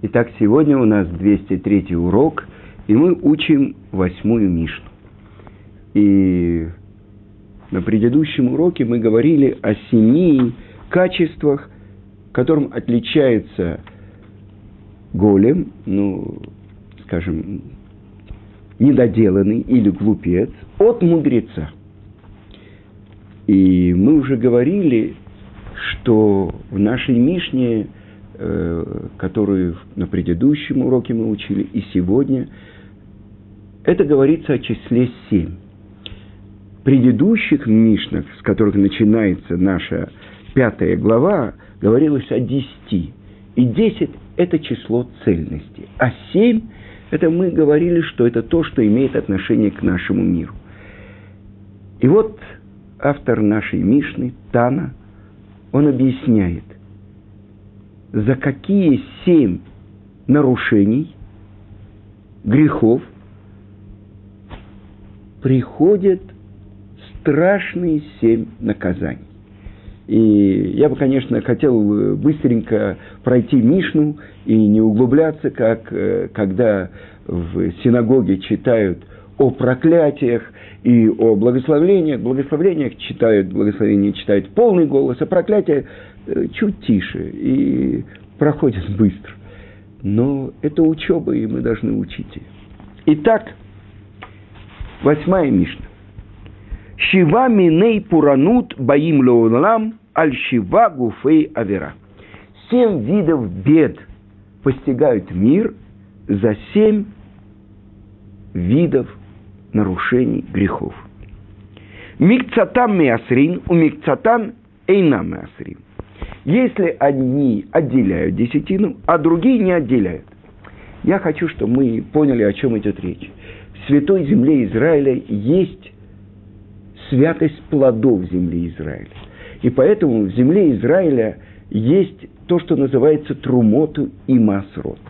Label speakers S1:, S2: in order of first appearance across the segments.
S1: Итак, сегодня у нас 203 урок, и мы учим восьмую Мишну. И на предыдущем уроке мы говорили о семи качествах, которым отличается голем, ну, скажем, недоделанный или глупец, от мудреца. И мы уже говорили, что в нашей Мишне которую на предыдущем уроке мы учили, и сегодня, это говорится о числе семь. В предыдущих Мишнах, с которых начинается наша пятая глава, говорилось о десяти. И десять – это число цельности. А семь – это мы говорили, что это то, что имеет отношение к нашему миру. И вот автор нашей Мишны, Тана, он объясняет – за какие семь нарушений, грехов приходят страшные семь наказаний. И я бы, конечно, хотел быстренько пройти Мишну и не углубляться, как э, когда в синагоге читают о проклятиях и о благословениях. Благословениях читают, благословения читают полный голос, а проклятия Э, чуть тише и проходит быстро. Но это учеба, и мы должны учить ее. Итак, восьмая Мишна. Шива миней пуранут баим лоулам аль шива гуфей авера. Семь видов бед постигают мир за семь видов нарушений грехов. Микцатам миасрин, у микцатан эйнам миасрин. Если одни отделяют десятину, а другие не отделяют. Я хочу, чтобы мы поняли, о чем идет речь. В святой земле Израиля есть святость плодов земли Израиля. И поэтому в земле Израиля есть то, что называется трумоту и масрот.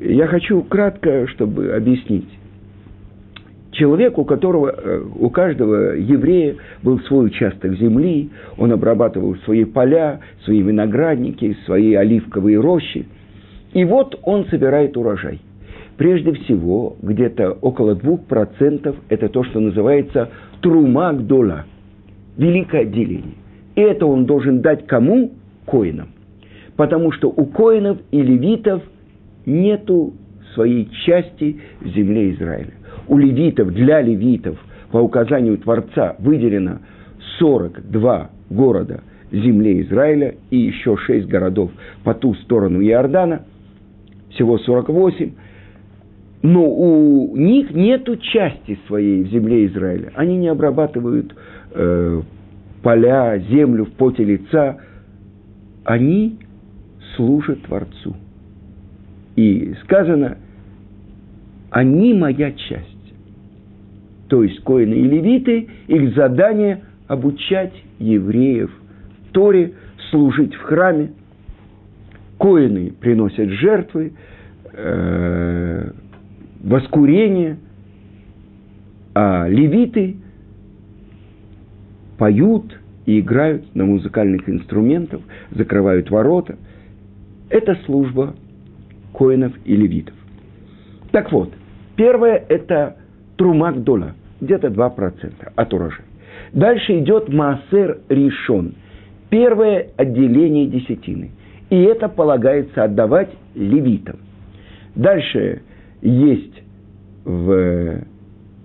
S1: Я хочу кратко, чтобы объяснить. Человек, у которого, э, у каждого еврея был свой участок земли, он обрабатывал свои поля, свои виноградники, свои оливковые рощи. И вот он собирает урожай. Прежде всего, где-то около двух процентов это то, что называется трумагдола, великое отделение. И это он должен дать кому? Коинам. Потому что у коинов и левитов нету своей части в земле Израиля у левитов, для левитов, по указанию Творца, выделено 42 города земли Израиля и еще 6 городов по ту сторону Иордана, всего 48, но у них нет части своей в земле Израиля. Они не обрабатывают э, поля, землю в поте лица. Они служат Творцу. И сказано, они моя часть то есть коины и левиты, их задание – обучать евреев Торе, служить в храме. Коины приносят жертвы, э, воскурение, а левиты поют и играют на музыкальных инструментах, закрывают ворота. Это служба коинов и левитов. Так вот, первое – это трумак доля, где-то 2% от урожая. Дальше идет маасер решен, первое отделение десятины. И это полагается отдавать левитам. Дальше есть в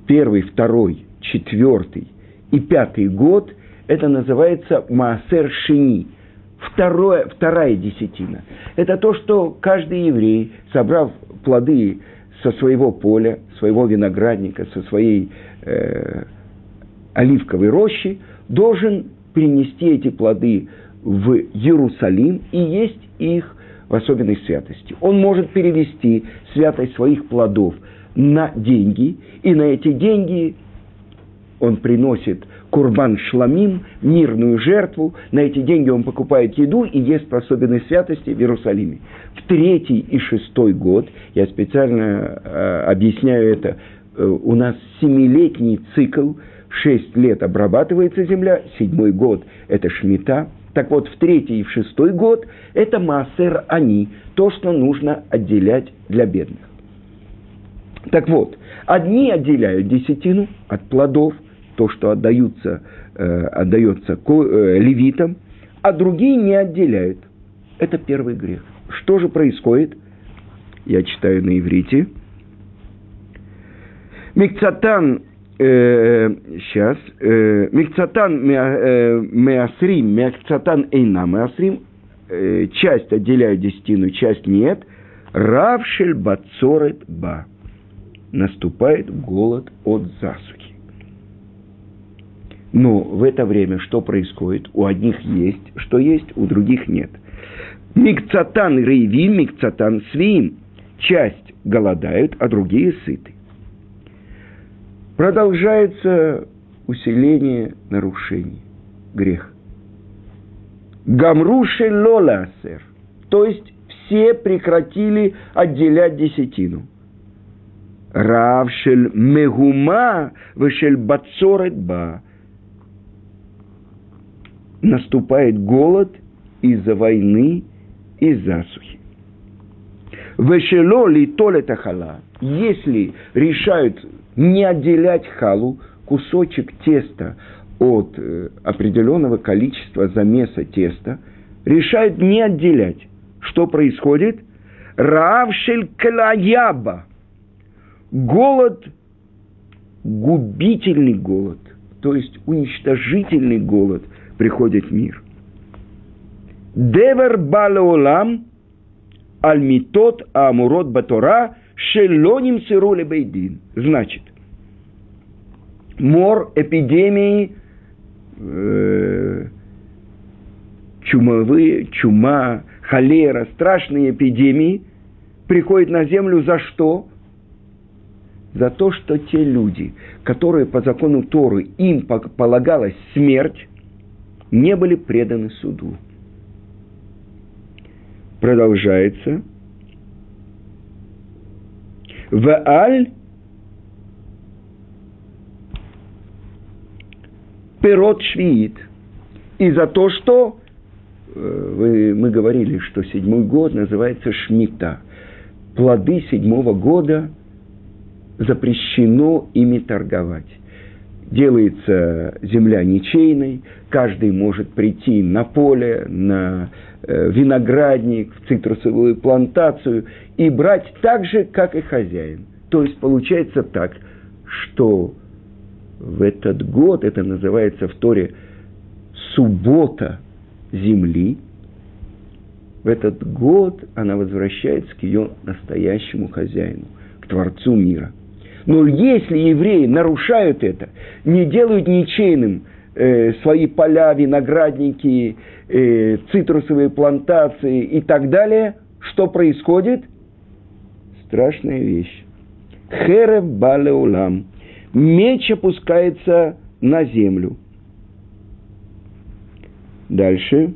S1: первый, второй, четвертый и пятый год, это называется маасер шини, второе, вторая десятина. Это то, что каждый еврей, собрав плоды со своего поля, своего виноградника, со своей э, оливковой рощи, должен принести эти плоды в Иерусалим и есть их в особенной святости. Он может перевести святость своих плодов на деньги, и на эти деньги он приносит курбан шламим, мирную жертву, на эти деньги он покупает еду и ест по особенной святости в Иерусалиме. В третий и шестой год, я специально э, объясняю это, э, у нас семилетний цикл, шесть лет обрабатывается земля, седьмой год – это шмита, Так вот, в третий и в шестой год это массер они, то, что нужно отделять для бедных. Так вот, одни отделяют десятину от плодов, то, что отдаются, э, отдается э, левитам, а другие не отделяют. Это первый грех. Что же происходит? Я читаю на иврите. Микцатан э, сейчас, э, Микцатан э, Меасрим, Микцатан Эйна Меасрим, часть отделяют десятину, часть нет, Равшель Бацорет Ба. Наступает голод от засухи. Но в это время что происходит? У одних есть, что есть, у других нет. Микцатан Рейвим, Микцатан Свим. Часть голодают, а другие сыты продолжается усиление нарушений, грех. Гамруши лола асер. То есть все прекратили отделять десятину. Равшель мегума вышель бацорет ба. Наступает голод из-за войны и засухи. Вешело ли толета хала. Если решают не отделять халу, кусочек теста от э, определенного количества замеса теста, решают не отделять. Что происходит? Равшель клаяба. Голод, губительный голод, то есть уничтожительный голод приходит мир. Девер балеолам альмитот амурот батора шелоним сирули бейдин. Значит, мор, эпидемии, э, чумовые, чума, холера, страшные эпидемии приходят на землю за что? За то, что те люди, которые по закону Торы им полагалась смерть, не были преданы суду. Продолжается. Вааль пирот швиит. И за то, что э, вы, мы говорили, что седьмой год называется шмита. Плоды седьмого года запрещено ими торговать. Делается земля ничейной, каждый может прийти на поле, на э, виноградник, в цитрусовую плантацию и брать так же, как и хозяин. То есть получается так, что в этот год, это называется в Торе суббота земли, в этот год она возвращается к ее настоящему хозяину, к Творцу мира. Но если евреи нарушают это, не делают ничейным э, свои поля, виноградники, э, цитрусовые плантации и так далее, что происходит? Страшная вещь. Херев балеулам – меч опускается на землю. Дальше.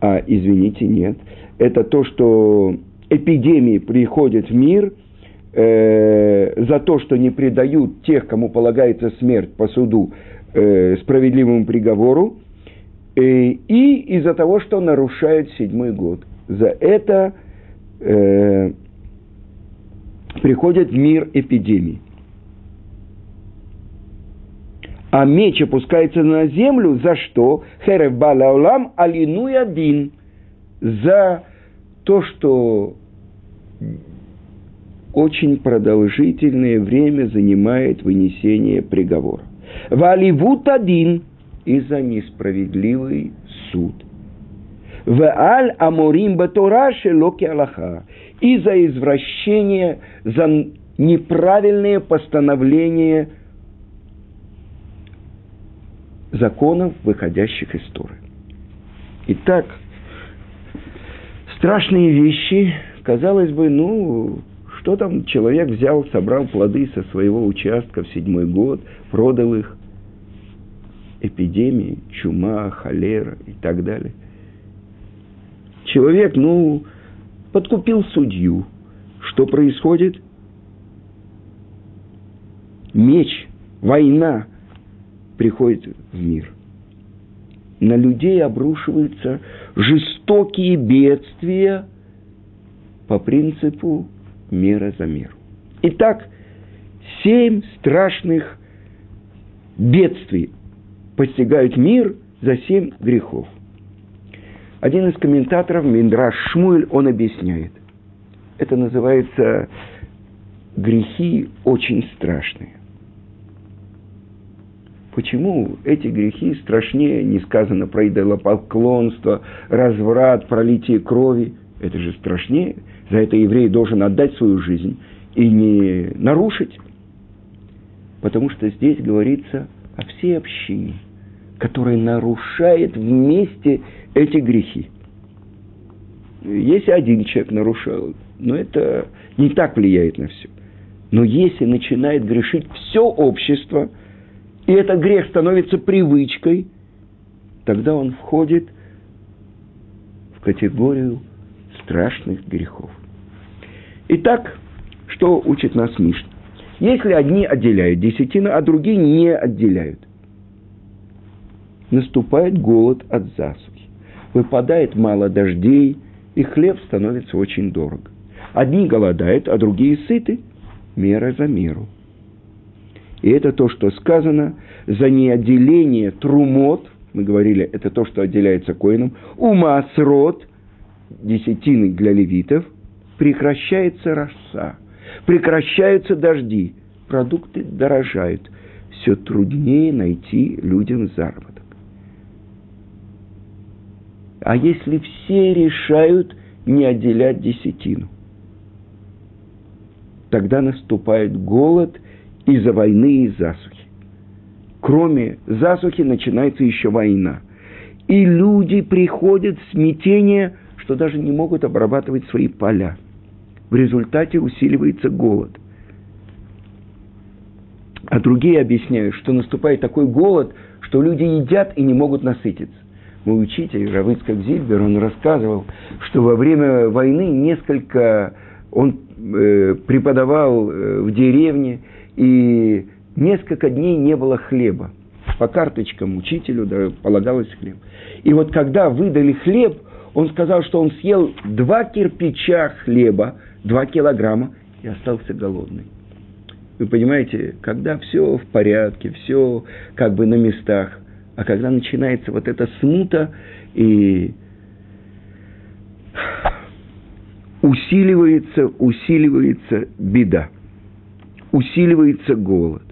S1: А, извините, нет. Это то, что эпидемии приходят в мир э, за то, что не предают тех, кому полагается смерть по суду, э, справедливому приговору, э, и из-за того, что нарушают седьмой год. За это э, приходят в мир эпидемий. А меч опускается на землю за что? Херев балаулам алину один. За то, что очень продолжительное время занимает вынесение приговора. Валивут один и за несправедливый суд. В аль аморим батора шелоки аллаха и за извращение, за неправильные постановления законов, выходящих из Торы. Итак, страшные вещи, казалось бы, ну, что там человек взял, собрал плоды со своего участка в седьмой год, продал их, эпидемии, чума, холера и так далее. Человек, ну, подкупил судью. Что происходит? Меч, война. приходит в мир. На людей обрушиваются жестокие бедствия по принципу мера за меру. Итак, семь страшных бедствий постигают мир за семь грехов. Один из комментаторов, Миндраш Шмуэль, он объясняет. Это называется грехи очень страшные. Почему эти грехи страшнее, не сказано про идолопоклонство, разврат, пролитие крови? Это же страшнее. За это еврей должен отдать свою жизнь и не нарушить. Потому что здесь говорится о всей общине, которая нарушает вместе эти грехи. Если один человек нарушал, но это не так влияет на все. Но если начинает грешить все общество, и этот грех становится привычкой, тогда он входит в категорию страшных грехов. Итак, что учит нас Мишна? Если одни отделяют десятину, а другие не отделяют, наступает голод от засухи. Выпадает мало дождей, и хлеб становится очень дорого. Одни голодают, а другие сыты. Мера за меру. И это то, что сказано за неотделение трумот, мы говорили, это то, что отделяется коином, умасрот, десятины для левитов, прекращается роса, прекращаются дожди, продукты дорожают, все труднее найти людям заработок. А если все решают не отделять десятину? тогда наступает голод из-за войны и засухи. Кроме засухи начинается еще война. И люди приходят в смятение, что даже не могут обрабатывать свои поля. В результате усиливается голод. А другие объясняют, что наступает такой голод, что люди едят и не могут насытиться. Мой учитель Равыцкак Зильбер, он рассказывал, что во время войны несколько он э, преподавал э, в деревне, и несколько дней не было хлеба. По карточкам учителю полагалось хлеб. И вот когда выдали хлеб, он сказал, что он съел два кирпича хлеба, два килограмма, и остался голодный. Вы понимаете, когда все в порядке, все как бы на местах, а когда начинается вот эта смута и усиливается, усиливается беда, усиливается голод.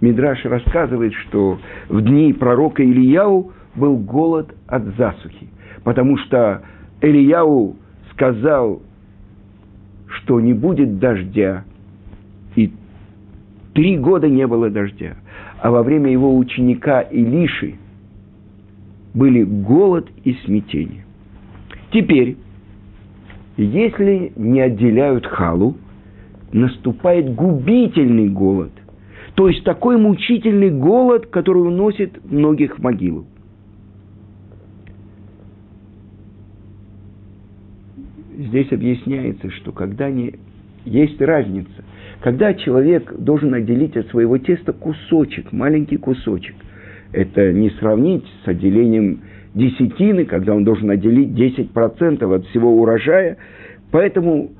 S1: Мидраш рассказывает, что в дни пророка Ильяу был голод от засухи, потому что Ильяу сказал, что не будет дождя, и три года не было дождя. А во время его ученика Илиши были голод и смятение. Теперь если не отделяют халу, наступает губительный голод. То есть такой мучительный голод, который уносит многих в могилу. Здесь объясняется, что когда не... есть разница. Когда человек должен отделить от своего теста кусочек, маленький кусочек, это не сравнить с отделением десятины, когда он должен отделить 10% от всего урожая. Поэтому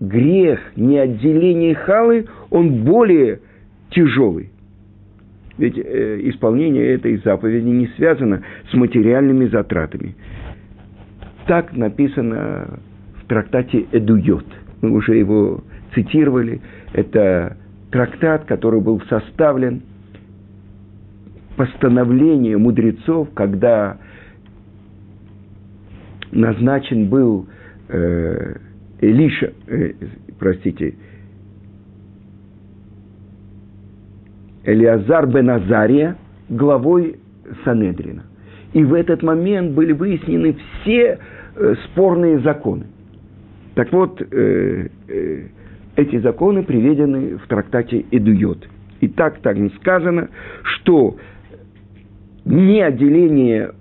S1: грех неотделения халы, он более тяжелый. Ведь э, исполнение этой заповеди не связано с материальными затратами. Так написано в трактате «Эдуйот». Мы уже его цитировали. Это трактат, который был составлен постановление мудрецов, когда назначен был э, Элиша, э, простите, Элиазар бен Азария главой Санедрина. И в этот момент были выяснены все э, спорные законы. Так вот, э, э, эти законы приведены в трактате Эдуйот. И так не сказано, что не отделение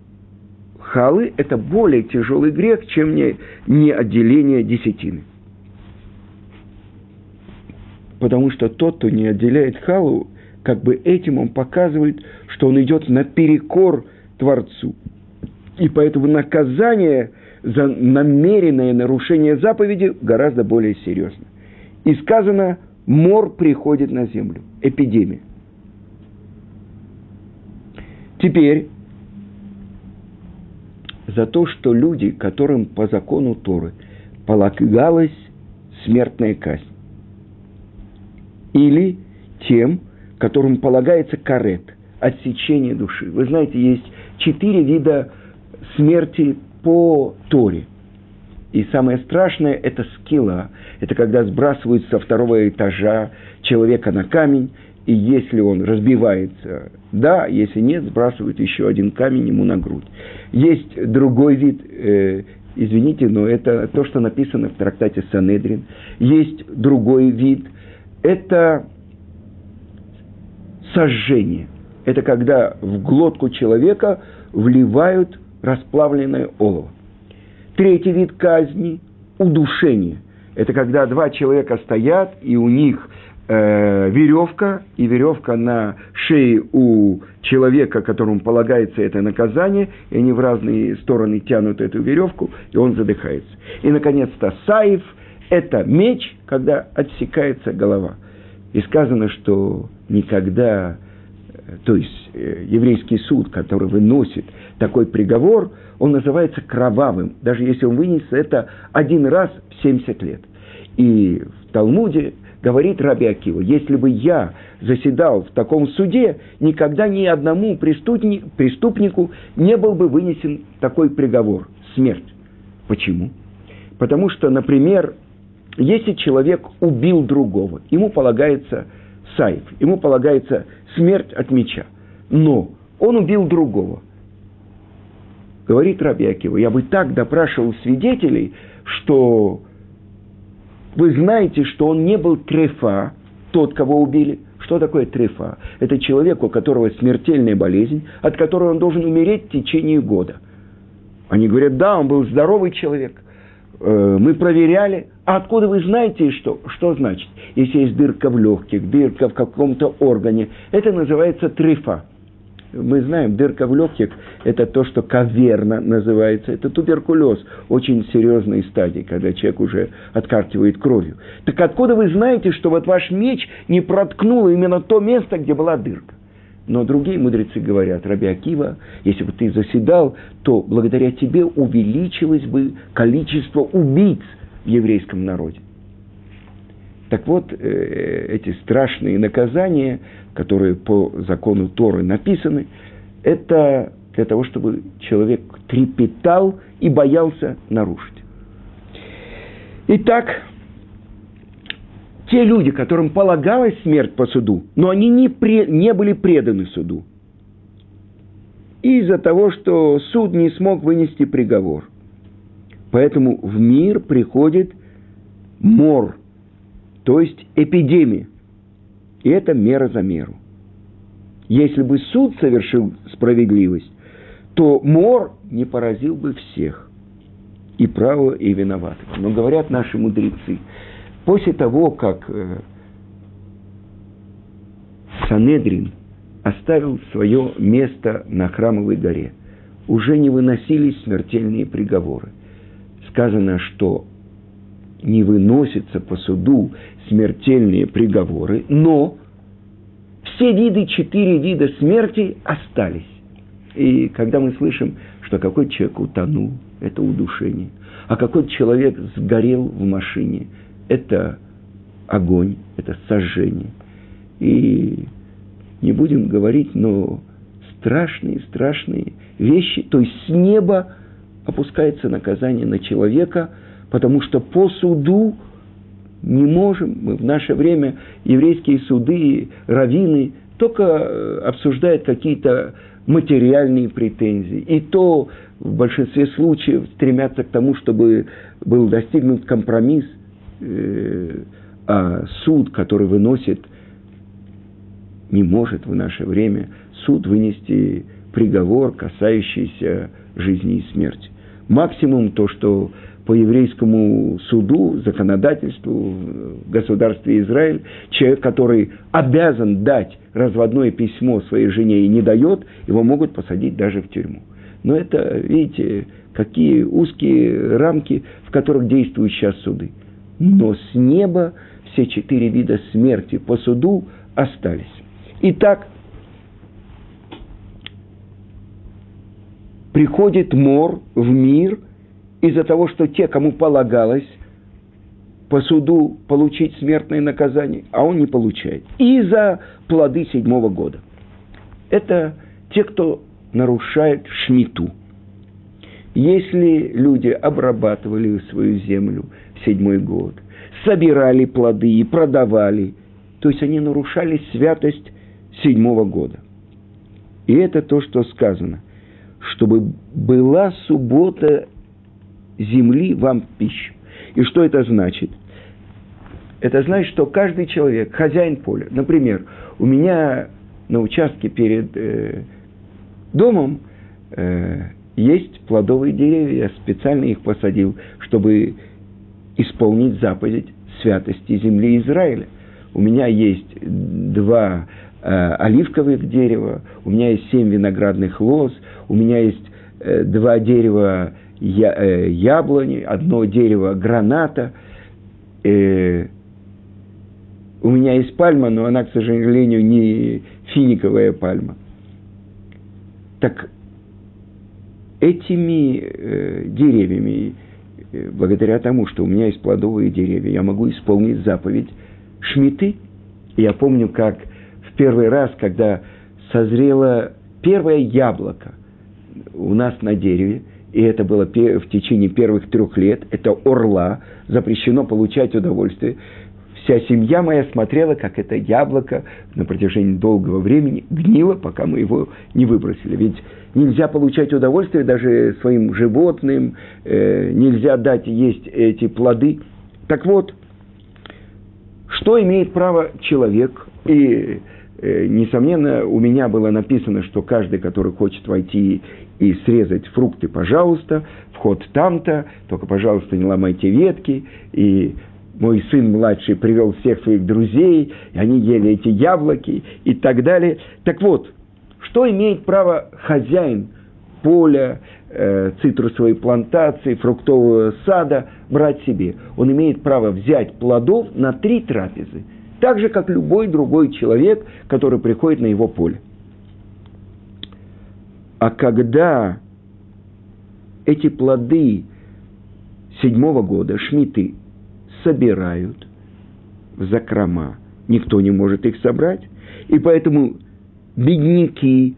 S1: халы – это более тяжелый грех, чем не, не отделение десятины. Потому что тот, кто не отделяет халу, как бы этим он показывает, что он идет наперекор Творцу. И поэтому наказание за намеренное нарушение заповеди гораздо более серьезно. И сказано, мор приходит на землю, эпидемия. Теперь, за то, что люди, которым по закону Торы полагалась смертная казнь, или тем, которым полагается карет, отсечение души. Вы знаете, есть четыре вида смерти по Торе. И самое страшное – это скилла. Это когда сбрасывают со второго этажа человека на камень, и если он разбивается, да, если нет, сбрасывают еще один камень ему на грудь. Есть другой вид, э, извините, но это то, что написано в трактате Санедрин. Есть другой вид, это сожжение. Это когда в глотку человека вливают расплавленное олово. Третий вид казни – удушение. Это когда два человека стоят, и у них э, веревка, и веревка на шее у человека, которому полагается это наказание, и они в разные стороны тянут эту веревку, и он задыхается. И, наконец-то, саев – это меч, когда отсекается голова. И сказано, что никогда то есть э, еврейский суд, который выносит такой приговор, он называется кровавым, даже если он вынес это один раз в 70 лет. И в Талмуде говорит Раби Акива, если бы я заседал в таком суде, никогда ни одному преступнику не был бы вынесен такой приговор – смерть. Почему? Потому что, например, если человек убил другого, ему полагается сайф, ему полагается смерть от меча. Но он убил другого. Говорит Раби Акива, я бы так допрашивал свидетелей, что вы знаете, что он не был трефа, тот, кого убили. Что такое трефа? Это человек, у которого смертельная болезнь, от которой он должен умереть в течение года. Они говорят, да, он был здоровый человек. Э, мы проверяли. А откуда вы знаете, что, что значит? Если есть дырка в легких, дырка в каком-то органе, это называется трифа. Мы знаем, дырка в легких – это то, что каверна называется. Это туберкулез, очень серьезной стадии, когда человек уже откартивает кровью. Так откуда вы знаете, что вот ваш меч не проткнул именно то место, где была дырка? Но другие мудрецы говорят, Раби Акива, если бы ты заседал, то благодаря тебе увеличилось бы количество убийц в еврейском народе. Так вот, э, эти страшные наказания, которые по закону Торы написаны, это для того, чтобы человек трепетал и боялся нарушить. Итак, те люди, которым полагалась смерть по суду, но они не, пре, не были преданы суду. Из-за того, что суд не смог вынести приговор. Поэтому в мир приходит мор, то есть эпидемия. И это мера за меру. Если бы суд совершил справедливость, то мор не поразил бы всех. И право, и виноватых. Но говорят наши мудрецы – После того, как э, Санедрин оставил свое место на Храмовой горе, уже не выносились смертельные приговоры. Сказано, что не выносятся по суду смертельные приговоры, но все виды, четыре вида смерти остались. И когда мы слышим, что какой человек утонул, это удушение, а какой человек сгорел в машине – это огонь, это сожжение. И не будем говорить, но страшные, страшные вещи. То есть с неба опускается наказание на человека, потому что по суду не можем, мы в наше время еврейские суды, раввины только э, обсуждают какие-то материальные претензии. И то в большинстве случаев стремятся к тому, чтобы был достигнут компромисс – Э, а суд, который выносит, не может в наше время суд вынести приговор, касающийся жизни и смерти. Максимум то, что по еврейскому суду, законодательству в государстве Израиль, человек, который обязан дать разводное письмо своей жене и не дает, его могут посадить даже в тюрьму. Но это, видите, какие узкие рамки, в которых действуют сейчас суды. Но с неба все четыре вида смерти по суду остались. Итак, приходит мор в мир из-за того, что те, кому полагалось по суду получить смертное наказание, а он не получает. И за плоды седьмого года. Это те, кто нарушает шмиту. Если люди обрабатывали свою землю в седьмой год, собирали плоды и продавали, то есть они нарушали святость седьмого года. И это то, что сказано чтобы была суббота земли вам пищу. И что это значит? Это значит, что каждый человек, хозяин поля, например, у меня на участке перед э, домом э, есть плодовые деревья, я специально их посадил, чтобы исполнить заповедь святости земли Израиля. У меня есть два э, оливковых дерева, у меня есть семь виноградных лоз, у меня есть э, два дерева я, э, яблони, одно дерево граната, э, у меня есть пальма, но она, к сожалению, не финиковая пальма. Так этими э, деревьями, э, благодаря тому, что у меня есть плодовые деревья, я могу исполнить заповедь шмиты. Я помню, как в первый раз, когда созрело первое яблоко у нас на дереве, и это было в течение первых трех лет, это орла, запрещено получать удовольствие. Вся семья моя смотрела, как это яблоко на протяжении долгого времени гнило, пока мы его не выбросили. Ведь нельзя получать удовольствие даже своим животным, э, нельзя дать есть эти плоды. Так вот, что имеет право человек и Э, несомненно, у меня было написано, что каждый, который хочет войти и срезать фрукты, пожалуйста, вход там-то, только, пожалуйста, не ломайте ветки. И мой сын младший привел всех своих друзей, и они ели эти яблоки и так далее. Так вот, что имеет право хозяин поля, э, цитрусовой плантации, фруктового сада брать себе? Он имеет право взять плодов на три трапезы – так же, как любой другой человек, который приходит на его поле. А когда эти плоды седьмого года, шмиты, собирают в закрома, никто не может их собрать, и поэтому бедняки,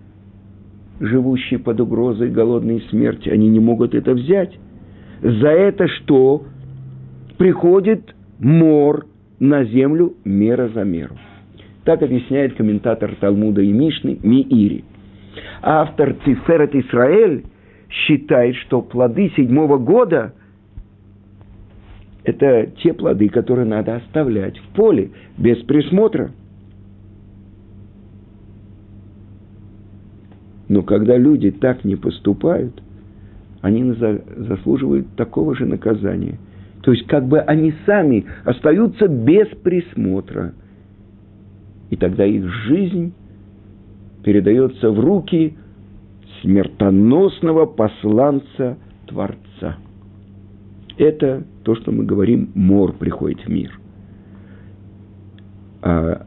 S1: живущие под угрозой голодной смерти, они не могут это взять. За это что? Приходит мор – на землю мера за меру. Так объясняет комментатор Талмуда и Мишны Миири. Автор Тиферет Исраэль считает, что плоды седьмого года – это те плоды, которые надо оставлять в поле без присмотра. Но когда люди так не поступают, они заслуживают такого же наказания – то есть, как бы они сами остаются без присмотра. И тогда их жизнь передается в руки смертоносного посланца Творца. Это то, что мы говорим, мор приходит в мир. А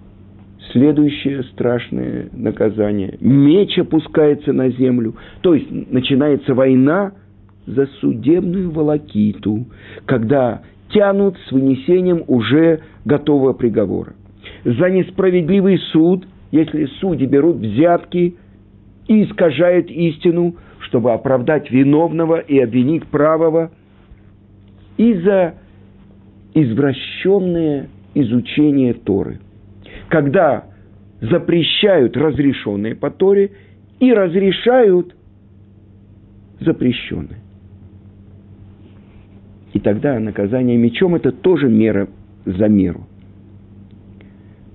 S1: следующее страшное наказание – меч опускается на землю, то есть начинается война – за судебную волокиту, когда тянут с вынесением уже готового приговора. За несправедливый суд, если судьи берут взятки и искажают истину, чтобы оправдать виновного и обвинить правого, и за извращенное изучение Торы. Когда запрещают разрешенные по Торе и разрешают запрещенные. И тогда наказание мечом – это тоже мера за меру.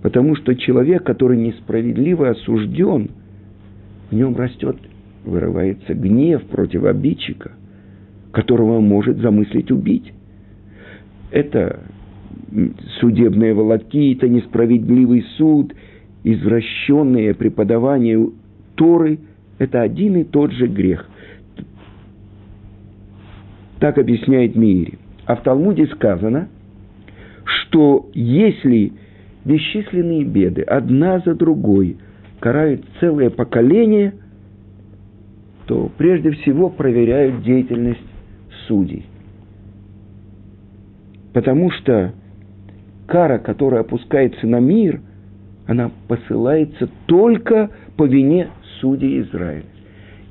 S1: Потому что человек, который несправедливо осужден, в нем растет, вырывается гнев против обидчика. которого может замыслить убить. Это судебные волокита, несправедливый суд, извращенное преподавание Торы – это один и тот же грех. Так объясняет Мири. А в Талмуде сказано, что если бесчисленные беды одна за другой карают целое поколение, то прежде всего проверяют деятельность судей. Потому что кара, которая опускается на мир, она посылается только по вине судей Израиля.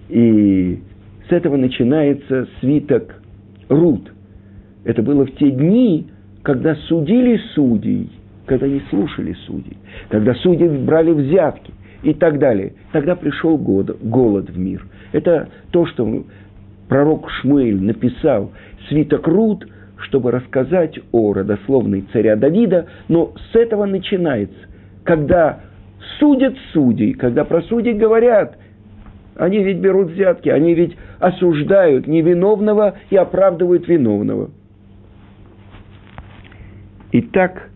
S1: И с этого начинается свиток Рут. Это было в те дни, когда судили судей, когда не слушали судей, когда судьи брали взятки и так далее. Тогда пришел голод, голод в мир. Это то, что пророк Шмуэль написал свиток Рут, чтобы рассказать о родословной царя Давида, но с этого начинается, когда судят судей, когда про судей говорят, они ведь берут взятки, они ведь осуждают невиновного и оправдывают виновного. Итак,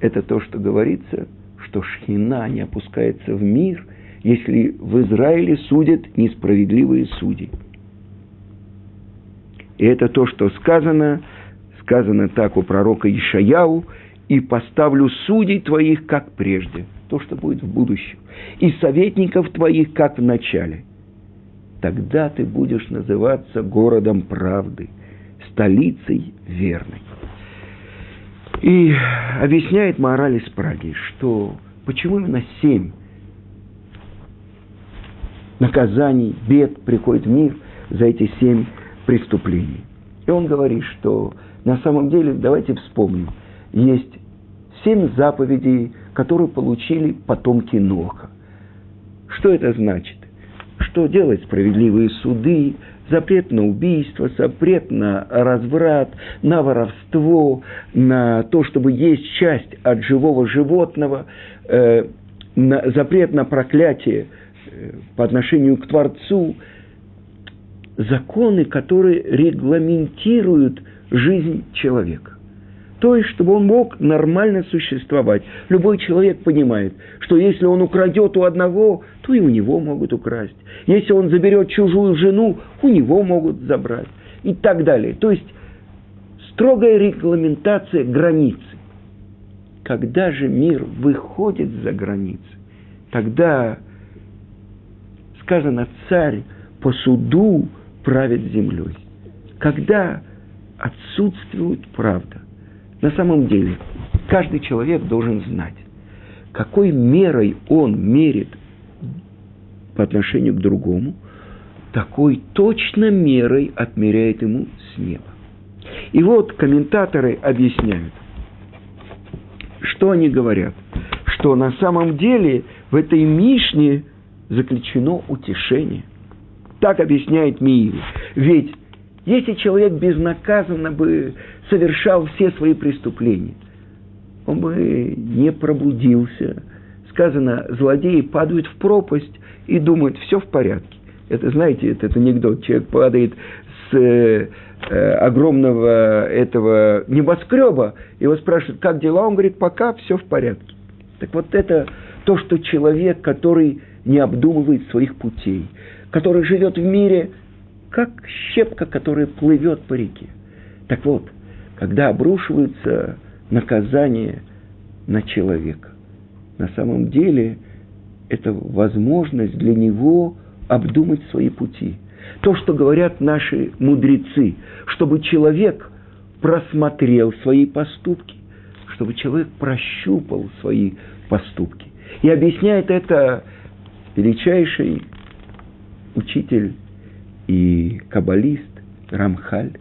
S1: это то, что говорится, что шхина не опускается в мир, если в Израиле судят несправедливые судьи. И это то, что сказано, сказано так у пророка Ишаяу, и поставлю судей твоих, как прежде, то, что будет в будущем, и советников твоих, как в начале. Тогда ты будешь называться городом правды, столицей верной. И объясняет мораль из Праги, что почему именно семь наказаний, бед приходит в мир за эти семь преступлений. И он говорит, что на самом деле, давайте вспомним, есть семь заповедей, которые получили потомки Ноха. Что это значит? Что делать справедливые суды, запрет на убийство, запрет на разврат, на воровство, на то, чтобы есть часть от живого животного, э, на, запрет на проклятие э, по отношению к Творцу, законы, которые регламентируют жизнь человека. То есть, чтобы он мог нормально существовать. Любой человек понимает, что если он украдет у одного, то и у него могут украсть. Если он заберет чужую жену, у него могут забрать. И так далее. То есть, строгая регламентация границы. Когда же мир выходит за границы, тогда сказано, царь по суду правит землей. Когда отсутствует правда, на самом деле, каждый человек должен знать, какой мерой он мерит по отношению к другому, такой точно мерой отмеряет ему с неба. И вот комментаторы объясняют, что они говорят, что на самом деле в этой Мишне заключено утешение. Так объясняет Мири. Ведь если человек безнаказанно бы совершал все свои преступления, он бы не пробудился. Сказано, злодеи падают в пропасть и думают, все в порядке. Это, знаете, этот анекдот, человек падает с э, э, огромного этого небоскреба, его спрашивают, как дела? Он говорит, пока все в порядке. Так вот это то, что человек, который не обдумывает своих путей, который живет в мире, как щепка, которая плывет по реке. Так вот, когда обрушиваются наказания на человека, на самом деле это возможность для него обдумать свои пути. То, что говорят наши мудрецы, чтобы человек просмотрел свои поступки, чтобы человек прощупал свои поступки. И объясняет это величайший учитель и каббалист Рамхаль,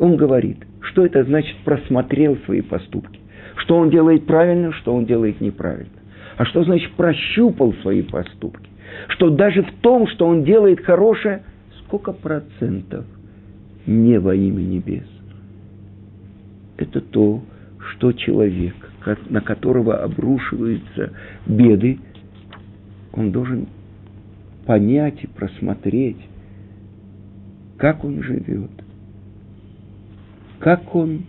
S1: он говорит, что это значит просмотрел свои поступки. Что он делает правильно, что он делает неправильно. А что значит прощупал свои поступки? Что даже в том, что он делает хорошее, сколько процентов не во имя небес? Это то, что человек, на которого обрушиваются беды, он должен понять и просмотреть, как он живет, как он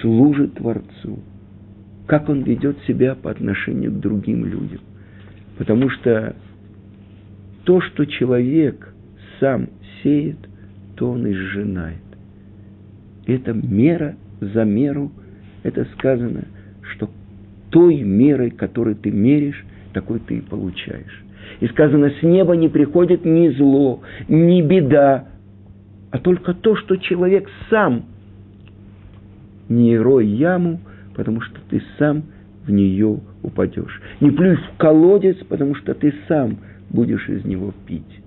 S1: служит Творцу, как он ведет себя по отношению к другим людям. Потому что то, что человек сам сеет, то он и сжинает. Это мера за меру, это сказано, что той мерой, которой ты меришь, такой ты и получаешь. И сказано, с неба не приходит ни зло, ни беда, а только то, что человек сам не рой яму, потому что ты сам в нее упадешь. Не плюй в колодец, потому что ты сам будешь из него пить.